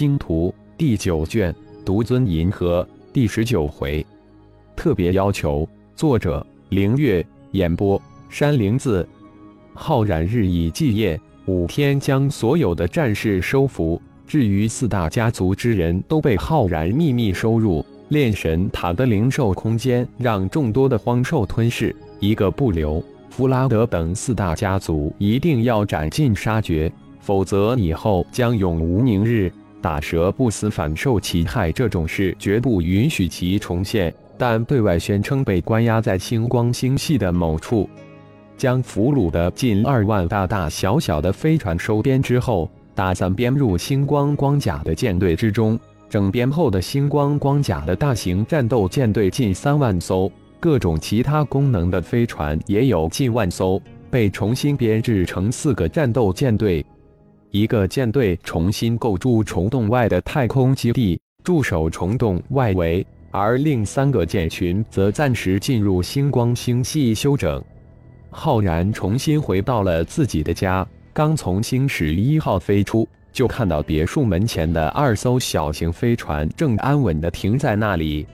星图》第九卷，独尊银河第十九回。特别要求：作者凌月，演播山灵子。浩然日以继夜，五天将所有的战士收服。至于四大家族之人，都被浩然秘密收入炼神塔的灵兽空间，让众多的荒兽吞噬，一个不留。弗拉德等四大家族一定要斩尽杀绝，否则以后将永无宁日。打蛇不死，反受其害，这种事绝不允许其重现。但对外宣称被关押在星光星系的某处，将俘虏的近二万大大小小的飞船收编之后，打算编入星光光甲的舰队之中。整编后的星光光甲的大型战斗舰队近三万艘，各种其他功能的飞船也有近万艘，被重新编制成四个战斗舰队，一个舰队重新构筑虫洞外的太空基地，驻守虫洞外围。而另三个舰群则暂时进入星光星系休整。浩然重新回到了自己的家，刚从星矢一号飞出，就看到别墅门前的二艘小型飞船正安稳地停在那里。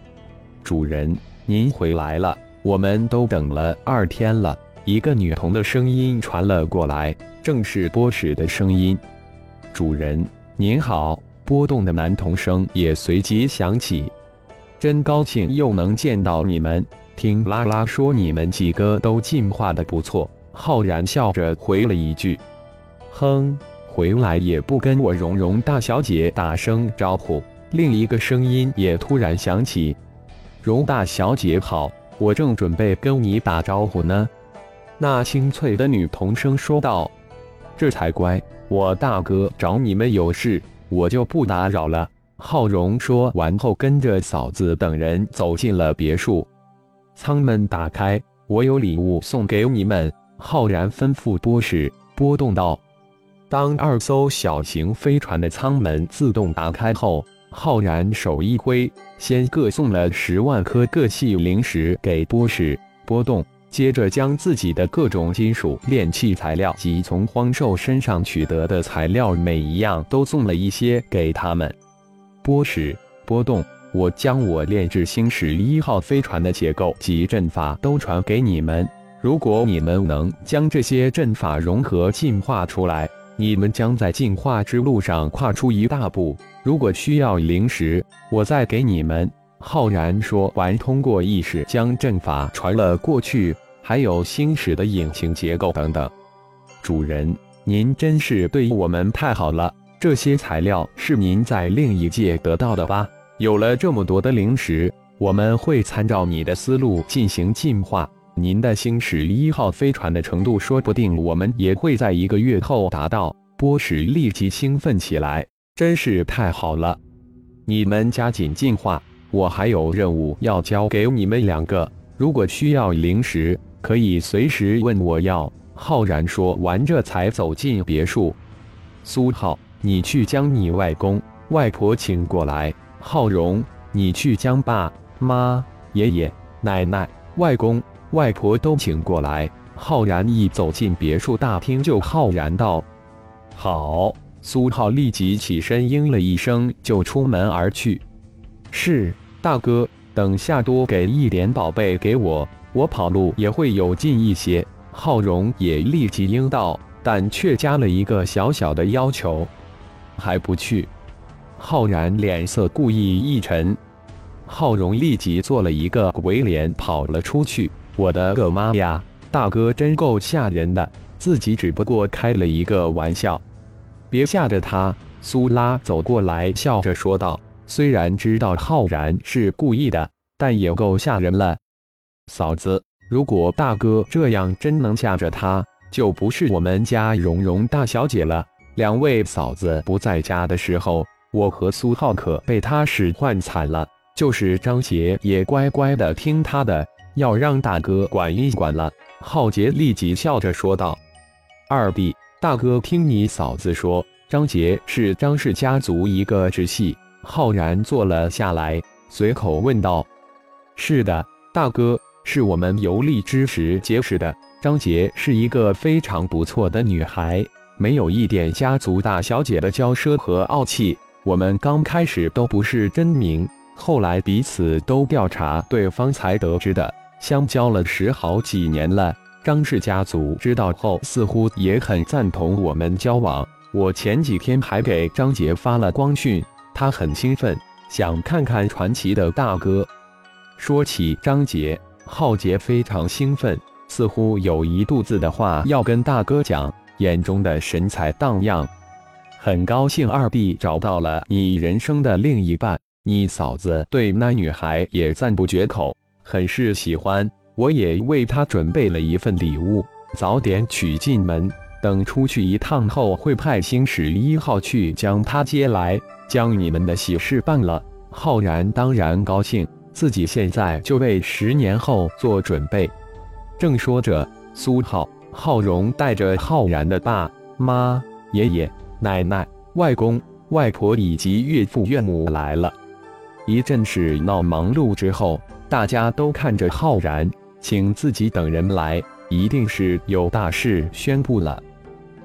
主人，您回来了，我们都等了二天了。一个女童的声音传了过来，正是波什的声音。主人您好，波动的男童声也随即响起。真高兴又能见到你们。听拉拉说你们几个都进化的不错。浩然笑着回了一句：“哼，回来也不跟我蓉蓉大小姐打声招呼。”另一个声音也突然响起：“蓉大小姐好，我正准备跟你打招呼呢。”那清脆的女童声说道：“这才乖，我大哥找你们有事，我就不打扰了。”浩荣说完后，跟着嫂子等人走进了别墅。舱门打开，我有礼物送给你们。浩然吩咐波什，波动道。当二艘小型飞船的舱门自动打开后，浩然手一挥，先各送了十万颗各系灵石给波什、波动，接着将自己的各种金属炼器材料及从荒兽身上取得的材料，每一样都送了一些给他们。波什波动，我将我炼制星矢一号飞船的结构及阵法都传给你们。如果你们能将这些阵法融合进化出来，你们将在进化之路上跨出一大步。如果需要灵石，我再给你们。浩然说完，通过意识将阵法传了过去，还有星矢的引擎结构等等。主人，您真是对我们太好了。这些材料是您在另一界得到的吧？有了这么多的灵石，我们会参照你的思路进行进化。您的星矢一号飞船的程度，说不定我们也会在一个月后达到。波什立即兴奋起来，真是太好了！你们加紧进化，我还有任务要交给你们两个。如果需要灵石，可以随时问我要。浩然说完，这才走进别墅。苏浩。你去将你外公、外婆请过来。浩荣，你去将爸妈、爷爷、奶奶、外公、外婆都请过来。浩然一走进别墅大厅，就浩然道：“好。”苏浩立即起身应了一声，就出门而去。是大哥，等下多给一点宝贝给我，我跑路也会有劲一些。浩荣也立即应道，但却加了一个小小的要求。还不去？浩然脸色故意一沉，浩荣立即做了一个鬼脸，跑了出去。我的个妈呀！大哥真够吓人的，自己只不过开了一个玩笑，别吓着他。苏拉走过来，笑着说道：“虽然知道浩然是故意的，但也够吓人了。嫂子，如果大哥这样真能吓着他，就不是我们家蓉蓉大小姐了。”两位嫂子不在家的时候，我和苏浩可被他使唤惨了。就是张杰也乖乖的听他的，要让大哥管一管了。浩杰立即笑着说道：“二弟，大哥听你嫂子说，张杰是张氏家族一个直系。”浩然坐了下来，随口问道：“是的，大哥，是我们游历之时结识的。张杰是一个非常不错的女孩。”没有一点家族大小姐的骄奢和傲气，我们刚开始都不是真名，后来彼此都调查对方才得知的。相交了十好几年了，张氏家族知道后似乎也很赞同我们交往。我前几天还给张杰发了光讯，他很兴奋，想看看传奇的大哥。说起张杰，浩杰非常兴奋，似乎有一肚子的话要跟大哥讲，眼中的神采荡漾。很高兴二弟找到了你人生的另一半，你嫂子对那女孩也赞不绝口。很是喜欢，我也为她准备了一份礼物，早点娶进门。等出去一趟后，会派星矢一号去将他接来，将你们的喜事办了。浩然当然高兴，自己现在就为十年后做准备。正说着，苏浩、浩荣带着浩然的爸妈、爷爷、奶奶、外公、外婆以及岳父岳母来了。一阵是闹忙碌之后。大家都看着浩然，请自己等人来，一定是有大事宣布了。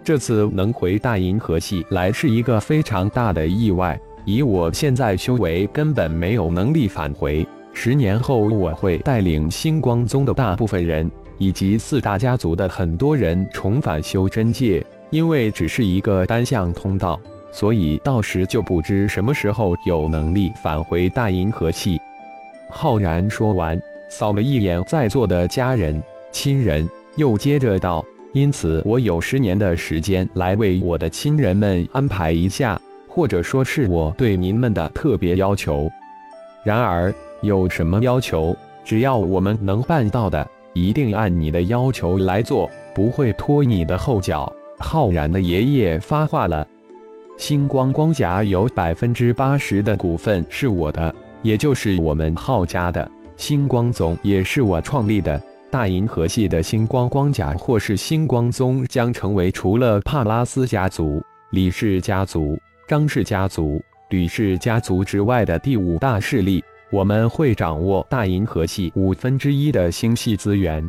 这次能回大银河系来是一个非常大的意外。以我现在修为，根本没有能力返回。十年后，我会带领星光宗的大部分人，以及四大家族的很多人重返修真界。因为只是一个单向通道，所以到时就不知什么时候有能力返回大银河系。浩然说完，扫了一眼在座的家人、亲人，又接着道：“因此，我有十年的时间来为我的亲人们安排一下，或者说是我对您们的特别要求。然而，有什么要求，只要我们能办到的，一定按你的要求来做，不会拖你的后脚。”浩然的爷爷发话了：“星光光甲有百分之八十的股份是我的。”也就是我们浩家的星光总，也是我创立的。大银河系的星光光甲或是星光宗，将成为除了帕拉斯家族、李氏家族、张氏家族、吕氏家族之外的第五大势力。我们会掌握大银河系五分之一的星系资源。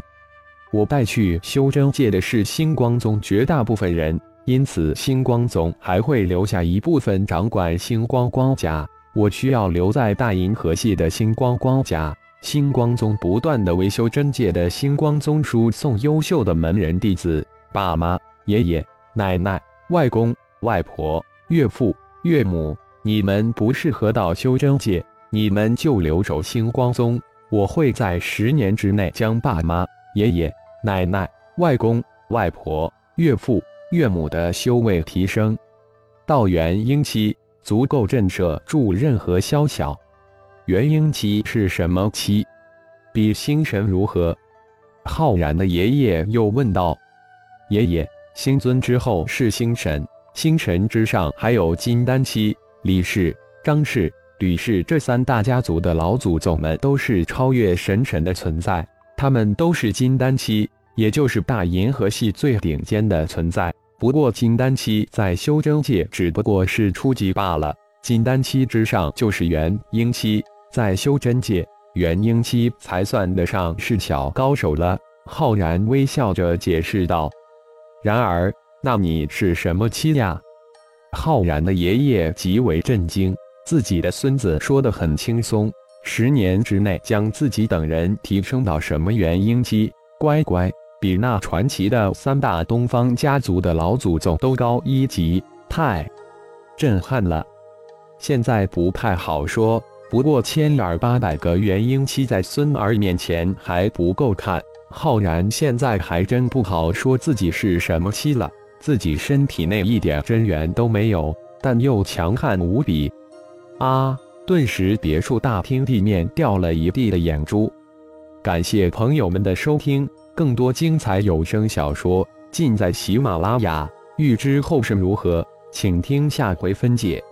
我带去修真界的是星光宗绝大部分人，因此星光宗还会留下一部分掌管星光光甲。我需要留在大银河系的星光光家，星光宗不断的为修真界的星光宗输送优秀的门人弟子，爸妈、爷爷、奶奶、外公、外婆、岳父、岳母，你们不适合到修真界，你们就留守星光宗。我会在十年之内将爸妈、爷爷、奶奶、外公、外婆、岳父、岳母的修为提升到元婴期。足够震慑住任何宵小。元婴期是什么期？比星神如何？浩然的爷爷又问道：“爷爷，星尊之后是星神，星神之上还有金丹期。李氏、张氏、吕氏这三大家族的老祖宗们都是超越神神的存在，他们都是金丹期，也就是大银河系最顶尖的存在。”不过金丹期在修真界只不过是初级罢了，金丹期之上就是元婴期，在修真界元婴期才算得上是小高手了。浩然微笑着解释道：“然而，那你是什么期呀？”浩然的爷爷极为震惊，自己的孙子说得很轻松，十年之内将自己等人提升到什么元婴期？乖乖。比那传奇的三大东方家族的老祖宗都高一级，太震撼了！现在不太好说，不过千儿八百个元婴期在孙儿面前还不够看。浩然现在还真不好说自己是什么期了，自己身体内一点真元都没有，但又强悍无比。啊！顿时别墅大厅地面掉了一地的眼珠。感谢朋友们的收听。更多精彩有声小说尽在喜马拉雅，欲知后事如何，请听下回分解。